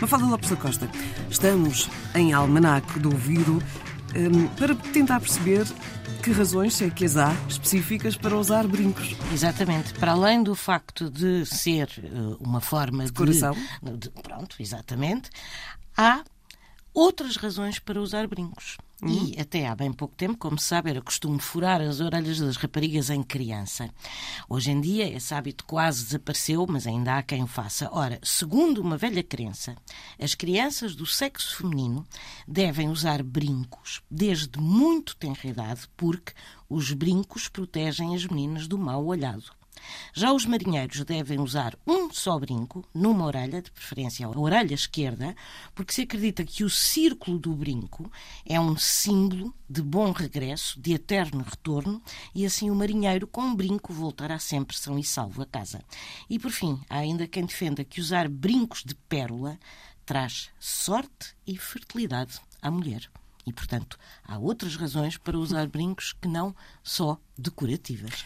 Mafalda Lopes da Costa, estamos em Almanac do Ouvido um, para tentar perceber que razões é que as há específicas para usar brincos. Exatamente. Para além do facto de ser uh, uma forma Decoração. de, de. Pronto, exatamente. Há outras razões para usar brincos. Uhum. E até há bem pouco tempo, como se sabe, era costume furar as orelhas das raparigas em criança. Hoje em dia esse hábito quase desapareceu, mas ainda há quem o faça. Ora, segundo uma velha crença, as crianças do sexo feminino devem usar brincos desde muito tenra idade, porque os brincos protegem as meninas do mau olhado. Já os marinheiros devem usar um só brinco, numa orelha, de preferência a orelha esquerda, porque se acredita que o círculo do brinco é um símbolo de bom regresso, de eterno retorno, e assim o marinheiro com um brinco voltará sempre são e salvo a casa. E por fim, há ainda quem defenda que usar brincos de pérola traz sorte e fertilidade à mulher. E, portanto, há outras razões para usar brincos que não só decorativas.